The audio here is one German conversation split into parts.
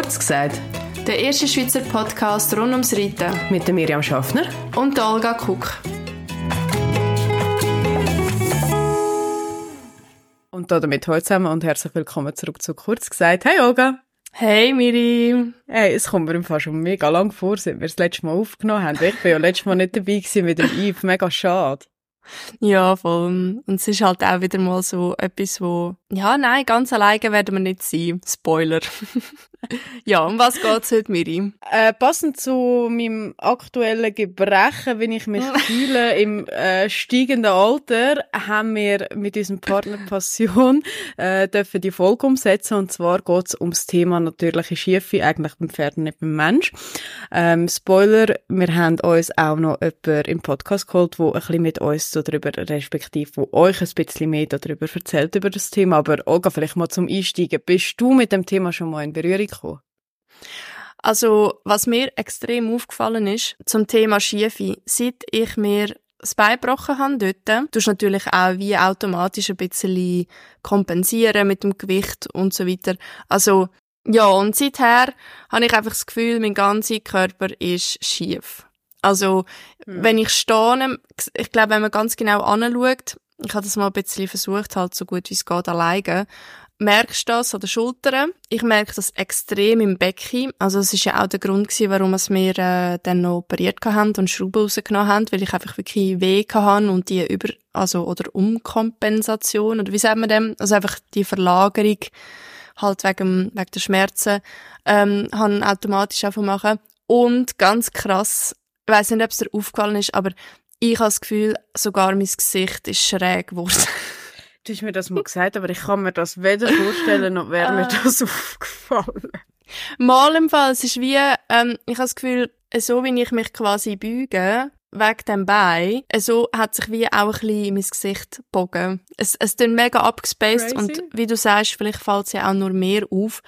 Kurz gesagt. Der erste Schweizer Podcast rund ums Reiten. Mit der Miriam Schaffner. Und der Olga Kuck. Und damit heute zusammen und herzlich willkommen zurück zu Kurz gesagt. Hey Olga. Hey Miriam. Hey, es kommt mir im Fall schon mega lang vor, seit wir das letzte Mal aufgenommen haben. Ich war ja letztes Mal nicht dabei gewesen mit dem Yves. Mega schade. Ja, voll. Und es ist halt auch wieder mal so etwas, wo, ja, nein, ganz alleine werden wir nicht sein. Spoiler. ja, um was geht's heute, Miri? Äh, passend zu meinem aktuellen Gebrechen, wenn ich mich fühle im äh, steigenden Alter, haben wir mit unserem Partner Passion äh, dürfen die Folge umsetzen. Und zwar geht's ums Thema natürliche Schiefe, eigentlich beim Pferd, nicht beim Mensch. Ähm, Spoiler, wir haben uns auch noch jemanden im Podcast geholt, der ein bisschen mit uns so darüber, respektive wo euch ein bisschen mehr darüber erzählt, über das Thema. Aber Olga, vielleicht mal zum Einsteigen. Bist du mit dem Thema schon mal in Berührung gekommen? Also, was mir extrem aufgefallen ist zum Thema Schiefe, seit ich mir das Bein gebrochen habe dort, tust natürlich auch wie automatisch ein bisschen kompensieren mit dem Gewicht und so weiter. Also, ja, und seither habe ich einfach das Gefühl, mein ganzer Körper ist schief. Also, mhm. wenn ich stehe, ich glaube, wenn man ganz genau anschaut, ich habe das mal ein bisschen versucht, halt so gut wie es geht, alleine, merkst du das an den Schultern. Ich merke das extrem im Becken. Also es ist ja auch der Grund gewesen, warum wir äh, dann noch operiert haben und Schrauben rausgenommen haben, weil ich einfach wirklich weh hatte und die über, also, oder Umkompensation, oder wie sagt man dem? Also einfach die Verlagerung, halt wegen, wegen der Schmerzen, ähm, haben automatisch einfach machen. Und ganz krass, ich weiss nicht, ob es dir aufgefallen ist, aber ich habe das Gefühl, sogar mein Gesicht ist schräg geworden. Du hast mir das mal gesagt, aber ich kann mir das weder vorstellen, noch wäre mir ah. das aufgefallen. Mal im Fall, es ist wie, ähm, ich habe das Gefühl, so wie ich mich quasi büge, wegen dem Bein, so hat sich wie auch ein bisschen mein Gesicht gebogen. Es, es ist mega abgespaced und wie du sagst, vielleicht fällt es ja auch nur mehr auf,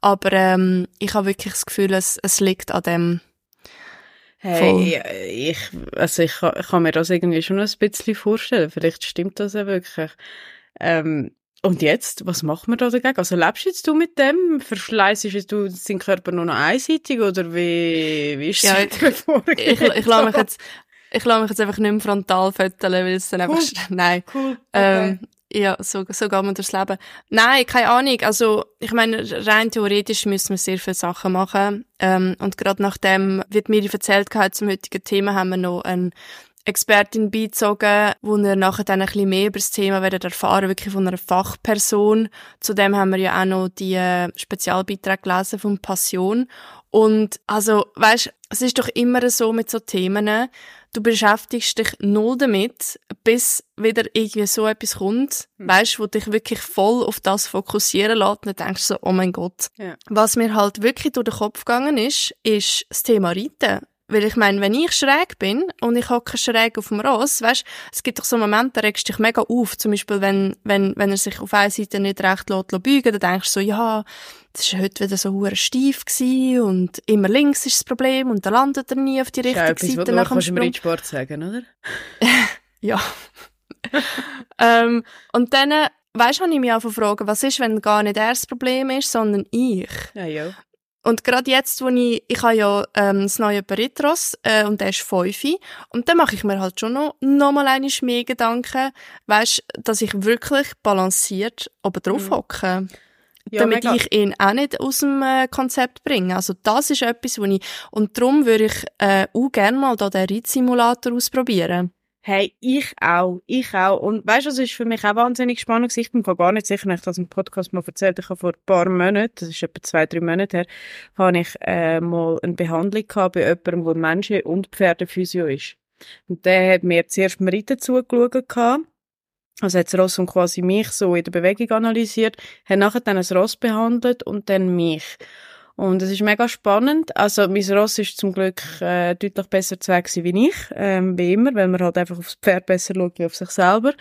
aber ähm, ich habe wirklich das Gefühl, es, es liegt an dem Hey, ich, also ich, ich kann mir das irgendwie schon ein bisschen vorstellen. Vielleicht stimmt das ja wirklich. Ähm, und jetzt, was macht man da dagegen? Also lebst jetzt du mit dem? Verschleißest du deinen Körper nur noch einseitig oder wie, wie ist ja, ich, ich, ich, ich lasse mich jetzt, ich lasse mich jetzt einfach nicht mehr frontal föteln, weil es dann cool. einfach, nein. Cool. Okay. Ähm, ja, so, so geht man durchs Leben. Nein, keine Ahnung. Also, ich meine, rein theoretisch müssen wir sehr viele Sachen machen. Ähm, und gerade nachdem, wird mir erzählt hat, zum heutigen Thema haben wir noch einen Expertin beizogen, wo wir nachher dann ein bisschen mehr über das Thema werden erfahren, wirklich von einer Fachperson. Zudem haben wir ja auch noch die äh, Spezialbeiträge gelesen von Passion. Und also, weißt, es ist doch immer so mit so Themen, du beschäftigst dich null damit, bis wieder irgendwie so etwas kommt, hm. weißt, wo dich wirklich voll auf das fokussieren lässt und dann denkst du so, oh mein Gott. Ja. Was mir halt wirklich durch den Kopf gegangen ist, ist das Thema Reiten. Weil ich meine, wenn ich schräg bin und ich hocke schräg auf dem Ross, weißt, es gibt doch so Momente, da regst du dich mega auf. Zum Beispiel, wenn, wenn, wenn er sich auf einer Seite nicht recht lässt, beugen, dann denkst du so, ja, das war heute wieder so hure steif gewesen und immer links ist das Problem und dann landet er nie auf die richtige das ist Seite nach dem Sprung. Das Sport sagen, oder? ja. ähm, und dann, weißt du, ich mich auch gefragt, was ist, wenn gar nicht er das Problem ist, sondern ich? Ja, ja. Und gerade jetzt, wo ich, ich habe ja ähm, das neue Peritros äh, und der ist fünf und dann mache ich mir halt schon noch, noch mal eine mehr Gedanken, weißt, dass ich wirklich balanciert oben drauf mhm. hocke. Mhm. Ja, damit mega. ich ihn auch nicht aus dem äh, Konzept bringe. Also das ist etwas, wo ich, und darum würde ich äh, auch gerne mal da den Reitsimulator ausprobieren. Hey, ich auch, ich auch. Und weißt du, das ist für mich auch wahnsinnig spannend. Ich bin gar nicht sicher, ich habe das im Podcast mal erzählt, ich habe vor ein paar Monaten, das ist etwa zwei, drei Monate her, habe ich äh, mal eine Behandlung gehabt bei jemandem, der Menschen- und Pferdephysio ist. Und der hat mir zuerst beim Reiten zugeschaut. Also hat das Ross und quasi mich so in der Bewegung analysiert, hat nachher dann das Ross behandelt und dann mich. Und es ist mega spannend. Also, mein Ross ist zum Glück äh, deutlich besser zu Weg wie ich, ähm, wie immer, weil man halt einfach aufs Pferd besser schaut wie auf sich selber.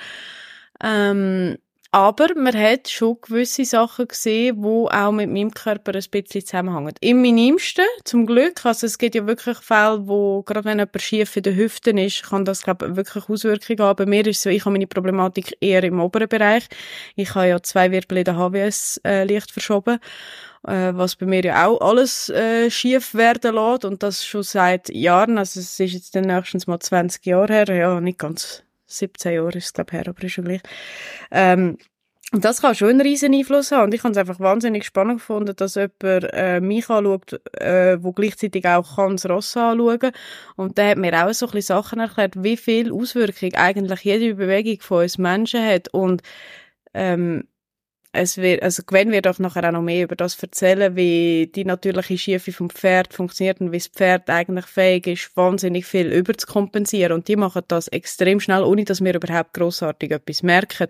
Ähm, Aber man hat schon gewisse Sachen gesehen, die auch mit meinem Körper ein bisschen zusammenhängen. Im minimsten, zum Glück. Also es gibt ja wirklich Fälle, wo, gerade wenn jemand schief in den Hüften ist, kann das, glaube ich, wirklich Auswirkungen haben. Bei mir ist es so, ich habe meine Problematik eher im oberen Bereich. Ich habe ja zwei Wirbel in der HWS äh, leicht verschoben äh, was bei mir ja auch alles äh, schief werden lässt und das schon seit Jahren, also es ist jetzt dann nächstens mal 20 Jahre her, ja, nicht ganz 17 Jahre ist es, glaube ich, her, aber ist schon gleich. Ähm, und das kann schon einen riesen Einfluss haben. Und ich habe es einfach wahnsinnig spannend gefunden, dass jemand äh, mich anschaut, äh, wo gleichzeitig auch das Ross anschauen Und der hat mir auch so ein bisschen Sachen erklärt, wie viel Auswirkung eigentlich jede Bewegung von uns Menschen hat. Und ähm, es wird, also Gwen wird auch nachher auch noch mehr über das erzählen, wie die natürliche Schiefe vom Pferd funktioniert und wie das Pferd eigentlich fähig ist, wahnsinnig viel überzukompensieren. Und die machen das extrem schnell, ohne dass wir überhaupt grossartig etwas merken.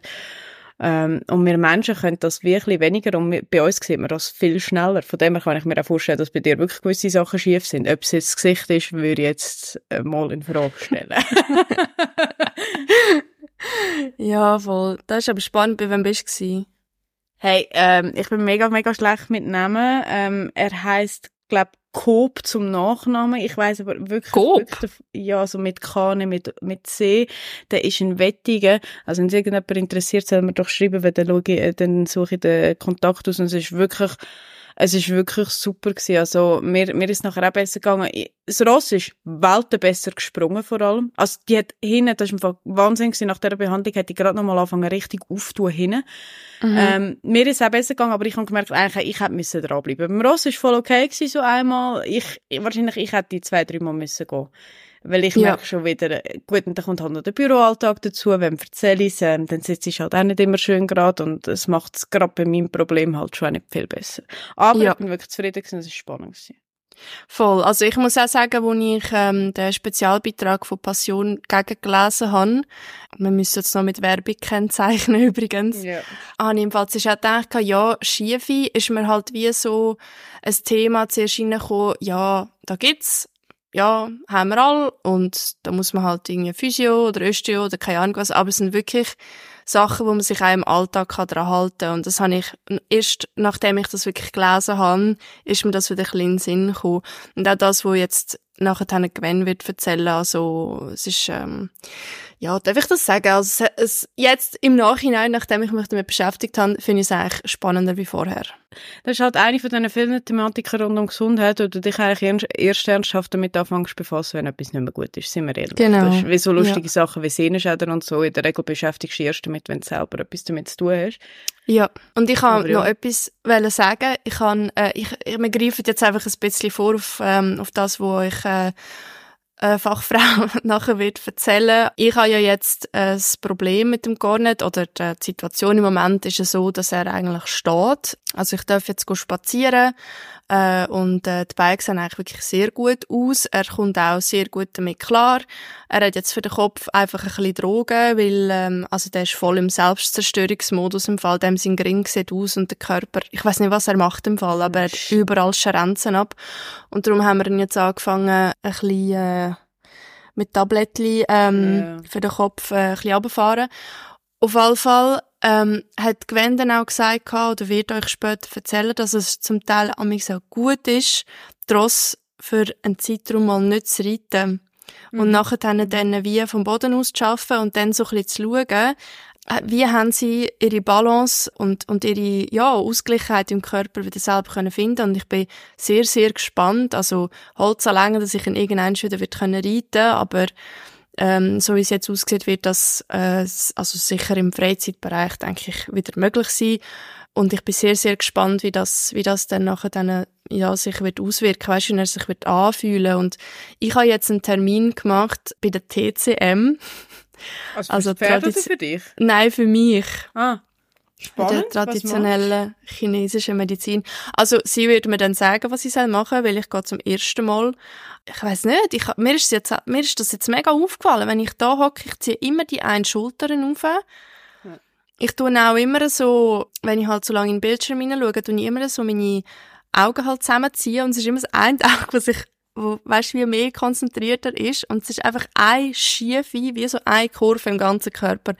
Ähm, und wir Menschen können das wirklich weniger und wir, bei uns sieht man das viel schneller. Von dem her kann ich mir auch vorstellen, dass bei dir wirklich gewisse Sachen schief sind. Ob es jetzt das Gesicht ist, würde ich jetzt äh, mal in Frage stellen. ja, voll. Das ist aber spannend, bei wem bist du? Hey, ähm, ich bin mega, mega schlecht mit Namen. Ähm, er heißt, glaub, Coop zum Nachnamen. Ich weiß aber wirklich, Coop? wirklich, ja, so mit K, mit, mit C. Der ist ein Wettiger. Also, wenn sich irgendjemand interessiert, soll man doch schreiben, weil dann, ich, äh, dann suche ich den Kontakt aus und es ist wirklich, es ist wirklich super gewesen. Also, mir, mir ist nachher auch besser gegangen. Das Ross ist Welten besser gesprungen, vor allem. Also, die hat hinten, das ist einfach Wahnsinn gewesen. Nach dieser Behandlung hat die gerade noch mal angefangen, richtig aufzutun hinten. Mhm. Ähm, mir ist auch besser gegangen, aber ich habe gemerkt, eigentlich, ich hätte müssen dranbleiben. Beim Ross ist voll okay gewesen, so einmal. Ich, wahrscheinlich, ich hätte die zwei, drei Mal müssen gehen. Weil ich ja. merke schon wieder, gut, und dann kommt halt noch der Büroalltag dazu, wenn erzähle ich ähm, dann sitze ich halt auch nicht immer schön gerade und es macht es gerade bei meinem Problem halt schon nicht viel besser. Aber ja. ich bin wirklich zufrieden gewesen, es war spannend. Gewesen. Voll. Also ich muss auch sagen, als ich ähm, den Spezialbeitrag von Passion gegen gelesen habe, wir müssen jetzt noch mit Werbung kennzeichnen übrigens, ja. habe ich im Fall auch gedacht, ja, Schiefe ist mir halt wie so ein Thema zuerst reingekommen, ja, da gibt's ja, haben wir alle und da muss man halt irgendwie Physio oder Östeo oder keine Ahnung was, aber es sind wirklich Sachen, wo man sich auch im Alltag daran halten kann. Und das habe ich, erst nachdem ich das wirklich gelesen habe, ist mir das wieder ein bisschen in den Sinn gekommen. Und auch das, was jetzt nachher Gwen wird erzählen, also es ist, ähm, ja, darf ich das sagen? Also es, jetzt im Nachhinein, nachdem ich mich damit beschäftigt habe, finde ich es eigentlich spannender wie vorher. Das ist halt eine von diesen vielen Thematiken rund um Gesundheit, wo du dich eigentlich erst ernsthaft damit anfängst befassen, wenn etwas nicht mehr gut ist, sind wir ehrlich. Genau. Das ist wie so lustige ja. Sachen wie Sehnenschäden und so. In der Regel beschäftigst du dich erst damit, wenn du selber etwas damit zu tun hast. Ja, und ich kann noch etwas sagen. Ich kann, äh, ich, ich, wir greifen jetzt einfach ein bisschen vor auf, ähm, auf das, wo ich äh, äh, Fachfrau nachher wird erzählen. Ich habe ja jetzt äh, das Problem mit dem Garnet oder die Situation im Moment ist ja so, dass er eigentlich steht. Also ich darf jetzt spazieren äh, und äh, die Beine sehen eigentlich wirklich sehr gut aus. Er kommt auch sehr gut damit klar. Er hat jetzt für den Kopf einfach ein bisschen Drogen, weil ähm, also der ist voll im Selbstzerstörungsmodus im Fall. Dem sein Gring sieht aus und der Körper, ich weiß nicht, was er macht im Fall, aber er hat überall Scherenzen ab. Und darum haben wir ihn jetzt angefangen, ein bisschen äh, mit Tablettchen ähm, yeah. für den Kopf äh, ein bisschen runterfahren. Auf jeden Fall ähm, hat Gwen dann auch gesagt, oder wird euch später erzählen, dass es zum Teil an so gut ist, Tross für einen Zeitraum mal nicht zu reiten. Mhm. Und nachher dann, dann wie vom Boden aus zu arbeiten und dann so ein bisschen zu schauen, äh, wie haben sie ihre Balance und, und ihre ja, Ausgleichheit im Körper wieder selber können finden Und ich bin sehr, sehr gespannt. Also Holz alleine, dass ich in irgendeinem wieder wird können reiten aber ähm, so wie es jetzt aussieht, wird das äh, also sicher im Freizeitbereich, denke ich, wieder möglich sein. Und ich bin sehr, sehr gespannt, wie das, wie das dann nachher dann, ja, sich wird auswirken, weißt du, wie er sich wird anfühlen. Und ich habe jetzt einen Termin gemacht bei der TCM. Also, also Pferd oder für dich? Nein, für mich. Ah. Spannend. Der traditionellen chinesischen Medizin. Also, sie wird mir dann sagen, was ich machen soll, weil ich gehe zum ersten Mal. Ich weiß nicht, ich, mir, ist jetzt, mir ist das jetzt mega aufgefallen. Wenn ich da hocke, ich ziehe immer die einen Schultern auf. Ja. Ich tue auch immer so, wenn ich halt so lange in den Bildschirm hineinschaue, tue ich immer so meine Augen halt zusammenziehen und es ist immer das eine Auge, was ich wo, weißt wie mehr konzentrierter ist und es ist einfach ein Schiefe, wie so eine Kurve im ganzen Körper.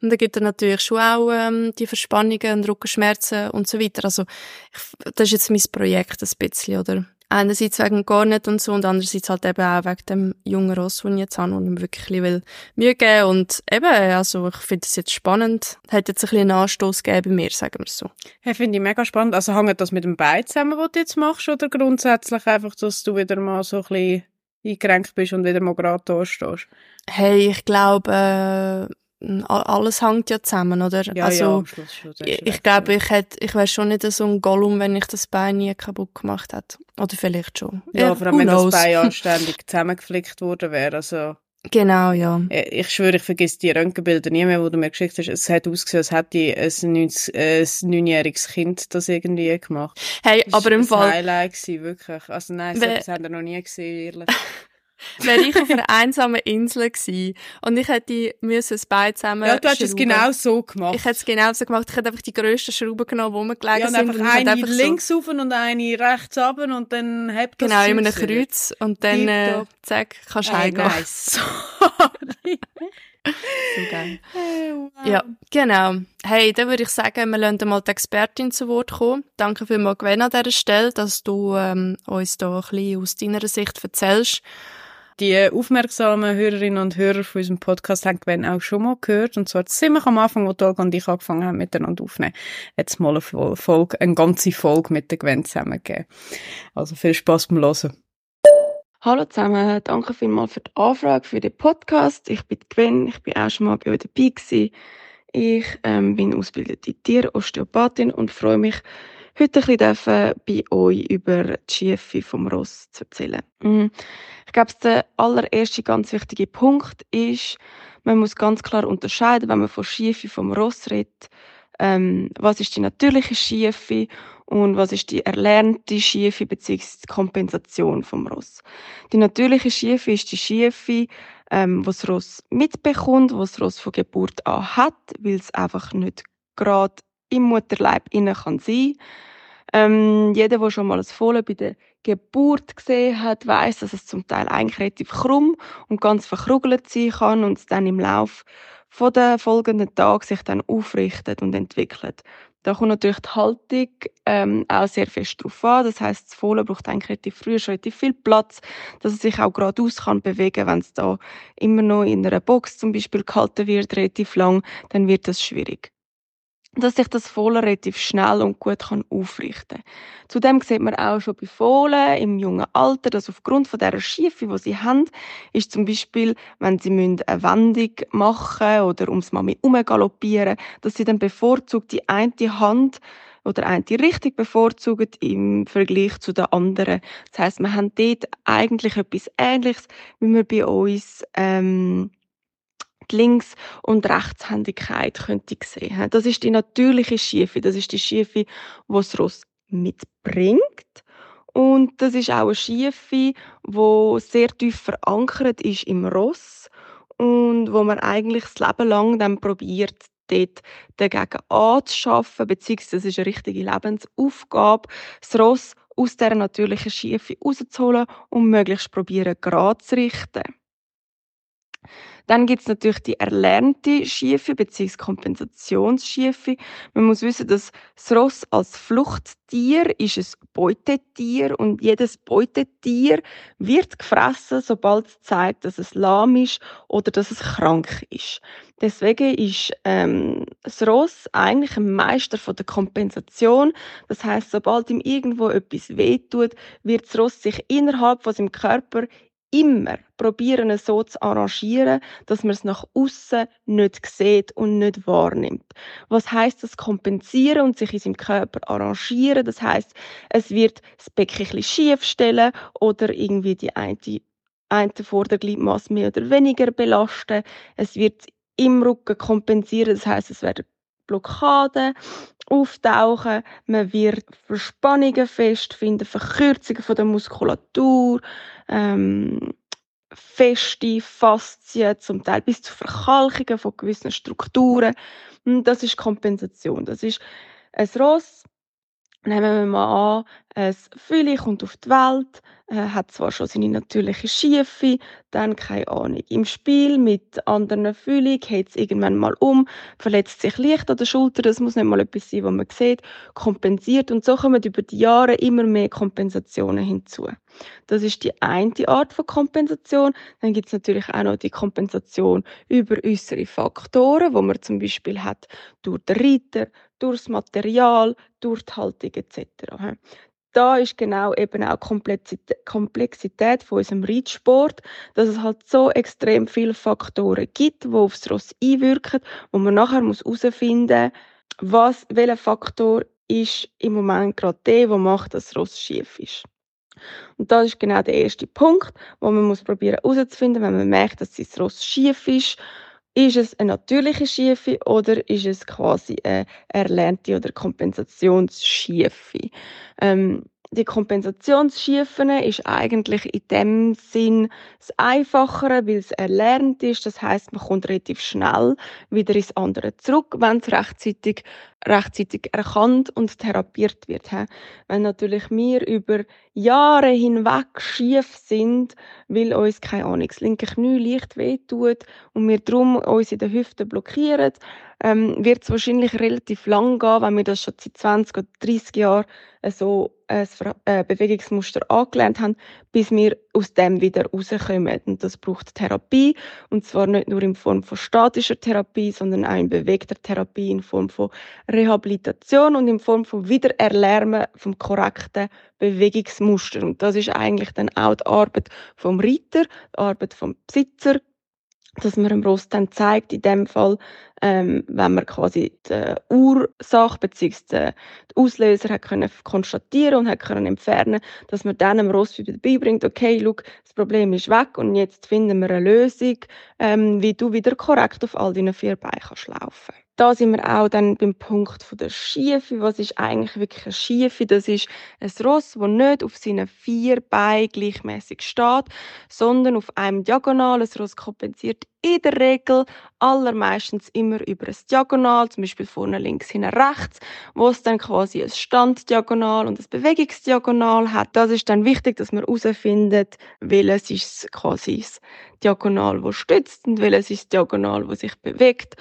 Und da gibt er natürlich schon auch ähm, die Verspannungen und Rückenschmerzen und so weiter. Also ich, das ist jetzt mein Projekt ein bisschen, oder? Einerseits wegen gar nicht und so und andererseits halt eben auch wegen dem jungen Ross, den ich jetzt habe und ihm wirklich ein bisschen Mühe geben und eben, also ich finde das jetzt spannend. Hat jetzt ein bisschen einen Anstoß gegeben bei mir, sagen wir es so. Hey, finde ich mega spannend. Also hängt das mit dem Bein zusammen, was du jetzt machst oder grundsätzlich einfach, dass du wieder mal so ein bisschen eingekränkt bist und wieder mal gerade da stehst? Hey, ich glaube, äh, alles hängt ja zusammen, oder? Ja, also, ja, schon, ich, ich glaube, ich hätte, ich wäre schon nicht so ein Gollum, wenn ich das Bein nie kaputt gemacht hätte. Oder vielleicht schon. Ja, ja vor allem, wenn knows. das Bein anständig zusammengeflickt worden wäre, also. Genau, ja. Ich schwöre, ich vergesse die Röntgenbilder nie mehr, die du mir geschickt hast. Es hat ausgesehen, als hätte ein, ein neunjähriges Kind das irgendwie gemacht. Hey, das aber im Fall... Das war ein Highlight, wirklich. Also nein, das haben wir noch nie gesehen, ehrlich. wäre ich auf einer einsamen Insel gewesen und ich hätte müssen das Bein zusammen Ja, du hättest es genau so gemacht. Ich hätte es genau so gemacht. Ich hätte einfach die grössten Schrauben genommen, die rumgelegen ja, und sind. Einfach eine einfach links so. und eine rechts runter und dann habt Genau, in einem Kreuz und dann äh, zack, kannst du hey, heimgehen. Nice. Sorry. so geil. Hey, wow. Ja, genau. Hey, dann würde ich sagen, wir lassen mal die Expertin zu Wort kommen. Danke vielmals, Gwen, an dieser Stelle, dass du ähm, uns da ein bisschen aus deiner Sicht erzählst die aufmerksamen Hörerinnen und Hörer von unserem Podcast haben Gwen auch schon mal gehört. Und zwar ziemlich am Anfang, wo Tolga und ich angefangen haben, miteinander aufzunehmen, jetzt mal eine Folge, eine ganze Folge mit der Gwen zusammengegeben. Also viel Spaß beim Hören. Hallo zusammen, danke vielmals für die Anfrage für den Podcast. Ich bin Gwen, ich bin auch schon mal bei euch dabei gewesen. Ich ähm, bin ausgebildete Tierosteopathin und freue mich, heute ein bisschen bei euch über die Schiefe vom Ross zu erzählen. Mhm. Ich glaube, der allererste ganz wichtige Punkt ist, man muss ganz klar unterscheiden, wenn man von Schiefe vom Ross redet, ähm, was ist die natürliche Schiefe und was ist die erlernte Schiefe bzw. die Kompensation vom Ross. Die natürliche Schiefe ist die Schiefe, ähm, was das Ross mitbekommt, was das Ross von Geburt an hat, weil es einfach nicht gerade im Mutterleib innen kann sein ähm, jeder, der schon mal ein Fohlen bei der Geburt gesehen hat, weiß, dass es zum Teil eigentlich relativ krumm und ganz verkrugelt sein kann und es dann im Lauf von den folgenden Tagen sich dann aufrichtet und entwickelt. Da kommt natürlich die Haltung ähm, auch sehr fest drauf an. Das heißt, das Fohlen braucht eigentlich relativ früh schon relativ viel Platz, dass es sich auch geradeaus kann bewegen. Wenn es da immer noch in einer Box zum Beispiel gehalten wird, relativ lang, dann wird das schwierig dass sich das Fohlen relativ schnell und gut kann aufrichten kann. Zudem sieht man auch schon bei Fohlen im jungen Alter, dass aufgrund von dieser Schiefe, die sie haben, ist zum Beispiel, wenn sie eine Wendung machen oder ums mal mit galoppieren, dass sie dann bevorzugt die eine Hand oder eine Richtung bevorzugt im Vergleich zu der anderen. Das heißt, wir haben dort eigentlich etwas Ähnliches, wie wir bei uns ähm, die Links- und Rechtshändigkeit könnte ich sehen. Das ist die natürliche Schiefe. Das ist die Schiefe, die das Ross mitbringt. Und das ist auch eine Schiefe, die sehr tief verankert ist im Ross und wo man eigentlich das Leben lang dann probiert, dort dagegen anzuschaffen, beziehungsweise das ist eine richtige Lebensaufgabe, das Ross aus dieser natürlichen Schiefe rauszuholen und möglichst probieren, gerade zu richten. Dann gibt es natürlich die erlernte Schiefe bzw. Kompensationsschiefe. Man muss wissen, dass das Ross als Fluchttier ist ein Beutetier und jedes Beutetier wird gefressen, sobald es zeigt, dass es lahm ist oder dass es krank ist. Deswegen ist ähm, das Ross eigentlich ein Meister von der Kompensation. Das heißt, sobald ihm irgendwo etwas wehtut, wird das Ross sich innerhalb von seinem Körper immer probieren, es so zu arrangieren, dass man es nach außen nicht sieht und nicht wahrnimmt. Was heißt das kompensieren und sich in seinem Körper arrangieren? Das heißt, es wird das Becken ein schief stellen oder irgendwie die eine, eine Vordergliedmasse mehr oder weniger belasten. Es wird im Rücken kompensieren, das heißt, es werden Blockaden auftauchen, man wird Verspannungen festfinden, Verkürzungen von der Muskulatur, ähm, feste Faszien, zum Teil bis zu Verkalkungen von gewissen Strukturen. Das ist Kompensation. Das ist ein Ross, Nehmen wir mal an, ein Füli kommt auf die Welt, äh, hat zwar schon seine natürliche Schiefe, dann, keine Ahnung, im Spiel mit anderen Fühlen geht es irgendwann mal um, verletzt sich leicht an der Schulter, das muss nicht mal etwas sein, was man sieht, kompensiert und so kommen über die Jahre immer mehr Kompensationen hinzu. Das ist die eine Art von Kompensation. Dann gibt es natürlich auch noch die Kompensation über äußere Faktoren, wo man zum Beispiel hat durch den Reiter, durch das Material, durch die Haltung etc. Da ist genau eben auch die Komplexität von unserem Reitsport, dass es halt so extrem viele Faktoren gibt, die aufs Ross einwirken, wo man nachher herausfinden muss, was, welcher Faktor ist im Moment gerade der, der macht, dass das Ross schief ist. Und das ist genau der erste Punkt, wo man muss probieren herauszufinden, wenn man merkt, dass sein Ross schief ist ist es eine natürliche Schiefe oder ist es quasi eine erlernte oder Kompensationsschiefe? Ähm, die Kompensationsschiefen ist eigentlich in dem Sinn das Einfachere, weil es erlernt ist. Das heißt, man kommt relativ schnell wieder ins andere zurück, wenn es rechtzeitig, rechtzeitig erkannt und therapiert wird. Wenn natürlich wir über Jahre hinweg schief sind, weil uns, keine Ahnung, das linke Knie leicht wehtut und wir darum uns in der Hüfte blockieren, ähm, wird es wahrscheinlich relativ lang gehen, wenn wir das schon seit 20 oder 30 Jahren äh, so ein äh, Bewegungsmuster angelernt haben, bis wir aus dem wieder rauskommen. Und das braucht Therapie. Und zwar nicht nur in Form von statischer Therapie, sondern auch in bewegter Therapie, in Form von Rehabilitation und in Form von Wiedererlernen vom korrekten Bewegungsmuster. Und das ist eigentlich dann auch die Arbeit vom Reiter, die Arbeit vom Besitzer, dass man dem Ross dann zeigt, in dem Fall, ähm, wenn man quasi die Ursache bzw. den Auslöser hat können konstatieren und hat können entfernen, dass man dann dem Ross wieder beibringt, okay, look, das Problem ist weg und jetzt finden wir eine Lösung, ähm, wie du wieder korrekt auf all deinen vier Beinen kannst laufen da sind wir auch dann beim Punkt von der Schiefe. Was ist eigentlich wirklich eine Schiefe? Das ist ein Ross, das nicht auf seinen vier Beinen gleichmäßig steht, sondern auf einem Diagonal. Ein Ross kompensiert in der Regel allermeistens immer über ein Diagonal, zum Beispiel vorne links, hinten rechts, wo es dann quasi ein Standdiagonal und ein Bewegungsdiagonal hat. Das ist dann wichtig, dass man herausfindet, welches ist quasi das Diagonal, das stützt und welches ist das Diagonal, das sich bewegt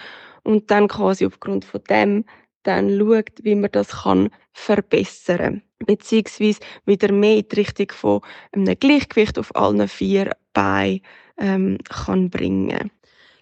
und dann quasi aufgrund von dem dann schaut, wie man das kann verbessern beziehungsweise wieder mehr in die Richtung von einem Gleichgewicht auf allen vier Beinen ähm, kann bringen.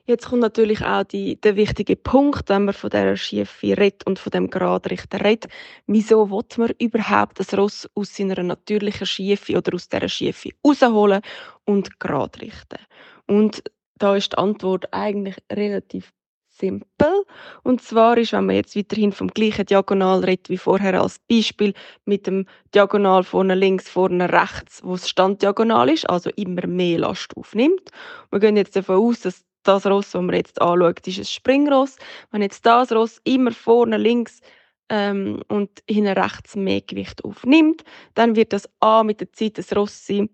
Jetzt kommt natürlich auch die, der wichtige Punkt, wenn man von dieser Schiefe redet und von dem Gradrichter redet. Wieso will man überhaupt das Ross aus seiner natürlichen Schiefe oder aus dieser Schiefe rausholen und gerade richten? Und da ist die Antwort eigentlich relativ simpel. Und zwar ist, wenn man jetzt weiterhin vom gleichen Diagonal redet wie vorher als Beispiel, mit dem Diagonal vorne links, vorne rechts, wo es Standdiagonal ist, also immer mehr Last aufnimmt. Wir gehen jetzt davon aus, dass das Ross, das man jetzt anschaut, ist ein Springross. Wenn jetzt das Ross immer vorne links ähm, und hinten rechts mehr Gewicht aufnimmt, dann wird das A mit der Zeit ein Ross sein,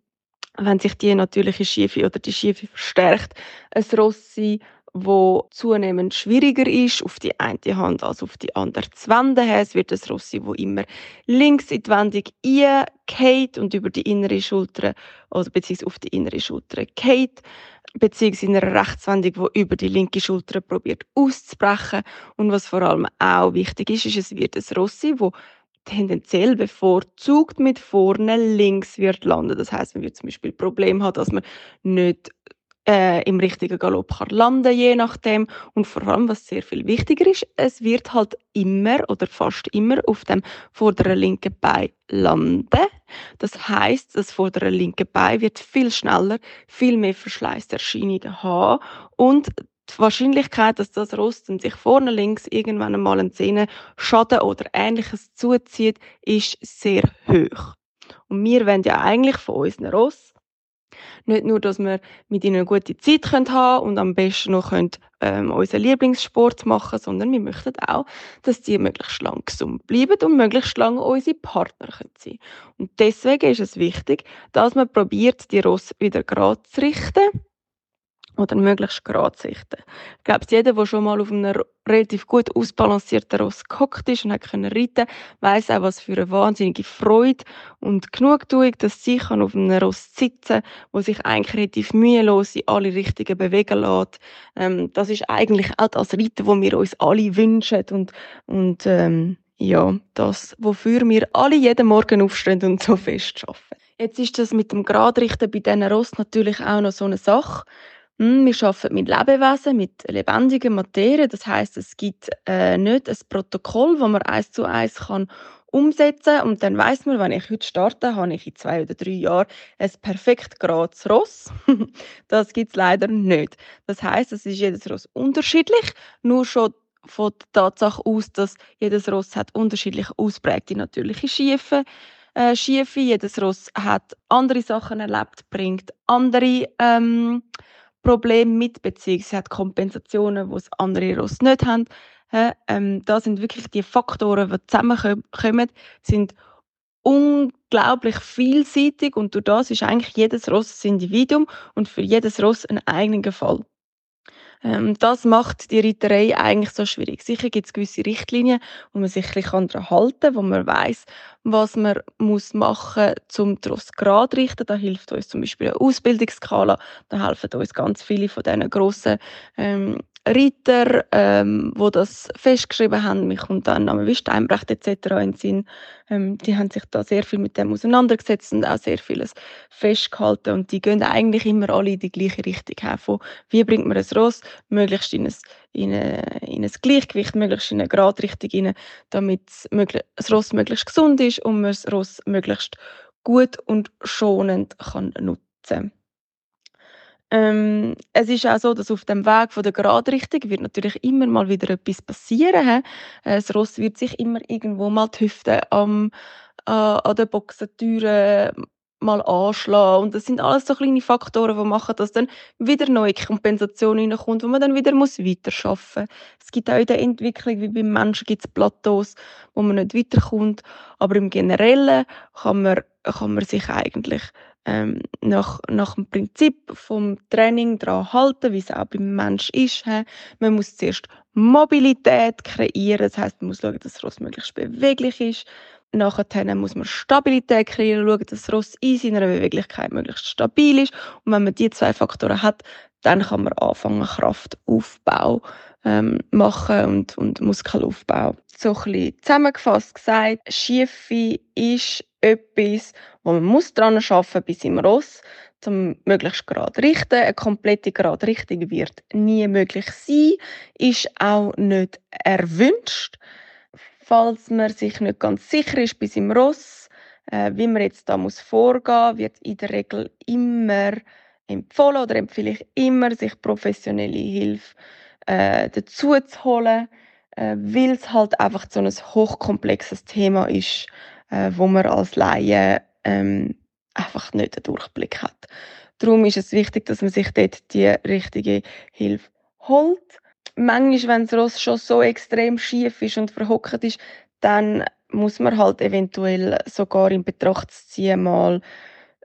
wenn sich die natürliche Schiefe oder die Schiefe verstärkt, ein Ross sein, wo zunehmend schwieriger ist, auf die eine Hand als auf die andere zu wenden. Es wird ein Rossi, wo immer links in die Wendung eingeht und über die innere Schulter, also beziehungsweise auf die innere Schulter geht, beziehungsweise in einer Rechtswendung, wo über die linke Schulter probiert auszubrechen. Und was vor allem auch wichtig ist, ist, es wird ein Rossi, wo tendenziell bevorzugt mit vorne links wird landen. Das heißt, wenn wir zum Beispiel Problem hat, dass man nicht äh, im richtigen Galopp kann landen, je nachdem. Und vor allem, was sehr viel wichtiger ist, es wird halt immer oder fast immer auf dem vorderen linken Bein landen. Das heißt, das vordere linke Bein wird viel schneller, viel mehr Verschleißerscheinungen haben und die Wahrscheinlichkeit, dass das Rost sich vorne links irgendwann einmal einen Zähne Schaden oder ähnliches zuzieht, ist sehr hoch. Und wir wollen ja eigentlich von unseren Ross nicht nur, dass wir mit ihnen eine gute Zeit haben können und am besten noch können, ähm, unseren Lieblingssport machen sondern wir möchten auch, dass die möglichst lang gesund bleiben und möglichst lange unsere Partner können sein. Und deswegen ist es wichtig, dass man probiert, die Ross wieder gerade zu richten oder möglichst gerade sichten. Ich glaube, jeder, der schon mal auf einem relativ gut ausbalancierten Ross gehockt ist und hat können reiten, weiß auch, was für eine wahnsinnige Freude und Genugtuung das sich kann auf einem Ross sitzen, wo sich eigentlich relativ mühelos in alle Richtungen bewegen lässt. Ähm, das ist eigentlich auch das Reiten, wo wir uns alle wünschen und, und ähm, ja, das, wofür wir alle jeden Morgen aufstehen und so fest arbeiten. Jetzt ist das mit dem Gradrichten bei diesen Ross natürlich auch noch so eine Sache. Hm, wir arbeiten mit Lebewesen, mit lebendigen Materie. Das heißt, es gibt äh, nicht ein Protokoll, wo man eins zu eins kann umsetzen und dann weiß man, wenn ich heute starte, habe ich in zwei oder drei Jahren ein perfekt gerades Ross. das gibt es leider nicht. Das heißt, es ist jedes Ross unterschiedlich, nur schon von der Tatsache aus, dass jedes Ross hat unterschiedlich ausprägte natürliche Schiefe. Äh, Schiefe. Jedes Ross hat andere Sachen erlebt, bringt andere ähm, Probleme mit, beziehungsweise hat Kompensationen, die andere Ross nicht haben. Ähm, da sind wirklich die Faktoren, die zusammenkommen, sind unglaublich vielseitig und durch das ist eigentlich jedes Ross ein Individuum und für jedes Ross ein eigener Fall. Ähm, das macht die Reiterei eigentlich so schwierig. Sicher gibt es gewisse Richtlinien, wo man sich ein daran halten kann, wo man weiß, was man muss machen muss, um Ross gerade zu richten. Da hilft uns zum Beispiel eine Ausbildungsskala. Da helfen uns ganz viele von diesen grossen ähm, Ritter, ähm, wo das festgeschrieben haben, mich kommt dann Name wie Steinbrecht etc. in Sinn. Ähm, die haben sich da sehr viel mit dem auseinandergesetzt und auch sehr vieles festgehalten und die gehen eigentlich immer alle in die gleiche Richtung her. Wie bringt man ein Ross möglichst in ein, in, eine, in ein Gleichgewicht, möglichst in eine Gradrichtung rein, damit das Ross möglichst gesund ist und man das Ross möglichst gut und schonend kann nutzen kann. Ähm, es ist auch so, dass auf dem Weg von der Gradrichtung wird natürlich immer mal wieder etwas passieren. He? Äh, das Ross wird sich immer irgendwo mal die Hüfte am, äh, an den Boxentüren mal anschlagen. Und das sind alles so kleine Faktoren, die machen, dass dann wieder neue Kompensation reinkommt, wo man dann wieder muss weiterarbeiten muss. Es gibt auch in der Entwicklung, wie beim Menschen, gibt es Plateaus, wo man nicht weiterkommt. Aber im Generellen kann man, kann man sich eigentlich ähm, nach, nach dem Prinzip vom Training daran halten, wie es auch beim Mensch ist. He. Man muss zuerst Mobilität kreieren, das heißt, man muss schauen, dass das Ross möglichst beweglich ist. Nachher muss man Stabilität kreieren, schauen, dass das Ross in seiner Beweglichkeit möglichst stabil ist. Und wenn man diese zwei Faktoren hat, dann kann man anfangen, Kraftaufbau ähm, machen und, und Muskelaufbau. So ein bisschen zusammengefasst gesagt, Schiefe ist etwas, wo man muss dran arbeiten bis im Ross, zum möglichst gerade richten. Eine komplette gerade Richtung wird nie möglich sein, ist auch nicht erwünscht. Falls man sich nicht ganz sicher ist bis im Ross, äh, wie man jetzt da muss vorgehen, wird in der Regel immer empfohlen oder empfehle ich immer, sich professionelle Hilfe äh, dazu zu holen, äh, weil es halt einfach so ein hochkomplexes Thema ist äh, wo man als Laie ähm, einfach nicht den Durchblick hat. Darum ist es wichtig, dass man sich dort die richtige Hilfe holt. Manchmal, wenn das Ross schon so extrem schief ist und verhockt ist, dann muss man halt eventuell sogar in Betracht ziehen, mal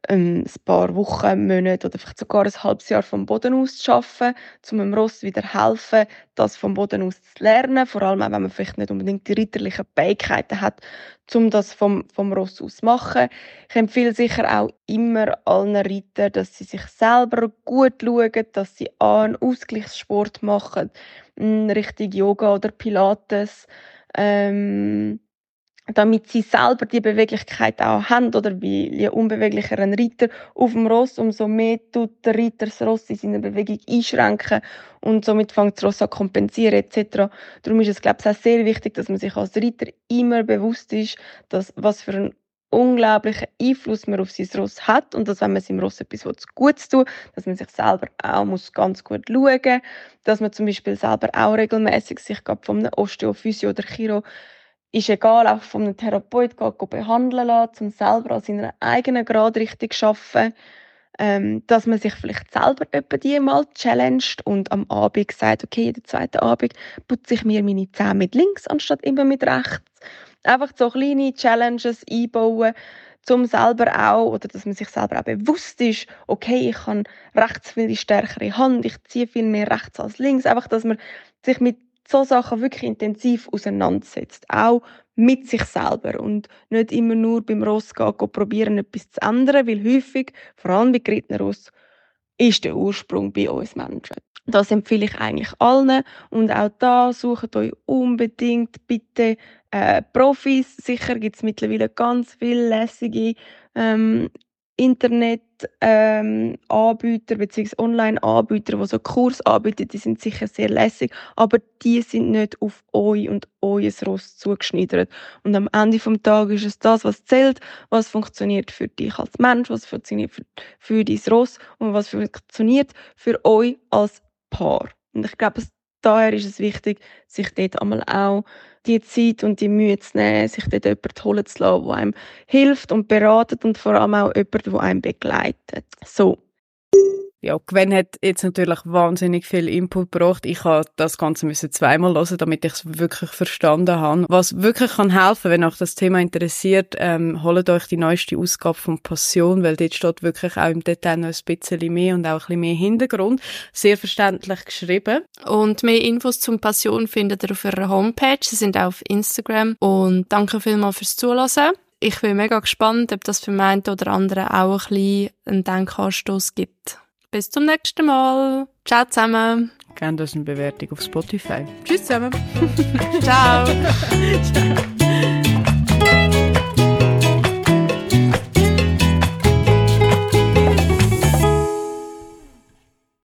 ein paar Wochen, Monate oder vielleicht sogar ein halbes Jahr vom Boden aus zu arbeiten, um dem Ross wieder helfen, das vom Boden aus zu lernen. Vor allem auch, wenn man vielleicht nicht unbedingt die ritterlichen Fähigkeiten hat, um das vom, vom Ross aus zu machen. Ich empfehle sicher auch immer allen Rittern, dass sie sich selber gut schauen, dass sie einen Ausgleichssport machen, richtig Yoga oder Pilates. Ähm, damit sie selber die Beweglichkeit auch haben oder wie je unbeweglicher ein Reiter auf dem Ross, umso mehr tut der Reiter das Ross in seiner Bewegung einschränken und somit fängt das Ross an kompensieren etc. Darum ist es glaube ich auch sehr wichtig, dass man sich als Reiter immer bewusst ist, dass was für einen unglaublichen Einfluss man auf sein Ross hat und dass wenn man seinem Ross etwas Gutes tut, dass man sich selber auch muss ganz gut schauen, dass man zum Beispiel selber auch regelmäßig sich von einem Osteophysio oder Chiro ist egal, auch von einem Therapeut geht, behandeln lassen, um selber an seiner eigenen Gradrichtung zu arbeiten. Ähm, dass man sich vielleicht selber etwa die mal challenged und am Abend sagt, okay, jeden zweiten Abend putze ich mir meine Zähne mit links anstatt immer mit rechts. Einfach so kleine Challenges einbauen, zum selber auch, oder dass man sich selber auch bewusst ist, okay, ich habe rechts viel stärkere Hand, ich ziehe viel mehr rechts als links. Einfach, dass man sich mit so Sachen wirklich intensiv auseinandersetzt. Auch mit sich selber und nicht immer nur beim Ross gehen, probieren, etwas zu ändern, weil häufig, vor allem bei gerittenen Ross, ist der Ursprung bei uns Menschen. Das empfehle ich eigentlich allen und auch da sucht euch unbedingt bitte äh, Profis. Sicher gibt es mittlerweile ganz viele lässige ähm, Internet-Anbieter ähm, bzw. Online-Anbieter, die so Kurs anbieten, die sind sicher sehr lässig, aber die sind nicht auf euch und euer Ross zugeschneidert. Und am Ende des Tages ist es das, was zählt, was funktioniert für dich als Mensch, was funktioniert für, für dein Ross und was funktioniert für euch als Paar. Und ich glaube, daher ist es wichtig, sich dort einmal auch die Zeit und die Mühe zu nehmen, sich dort jemanden holen zu lassen, der einem hilft und beratet und vor allem auch jemand, der einem begleitet. So ja, Gwen hat jetzt natürlich wahnsinnig viel Input gebracht. Ich habe das Ganze müssen zweimal hören, damit ich es wirklich verstanden habe. Was wirklich kann helfen, wenn euch das Thema interessiert, ähm, holt euch die neueste Ausgabe von Passion, weil dort steht wirklich auch im Detail noch ein bisschen mehr und auch ein bisschen mehr Hintergrund. Sehr verständlich geschrieben. Und mehr Infos zum Passion findet ihr auf ihrer Homepage. Sie sind auch auf Instagram. Und danke vielmals fürs Zuhören. Ich bin mega gespannt, ob das für meinen oder anderen auch ein bisschen einen Denkanstoß gibt. Bis zum nächsten Mal. Ciao zusammen. Gerne das eine Bewertung auf Spotify. Tschüss zusammen. Ciao. Ciao.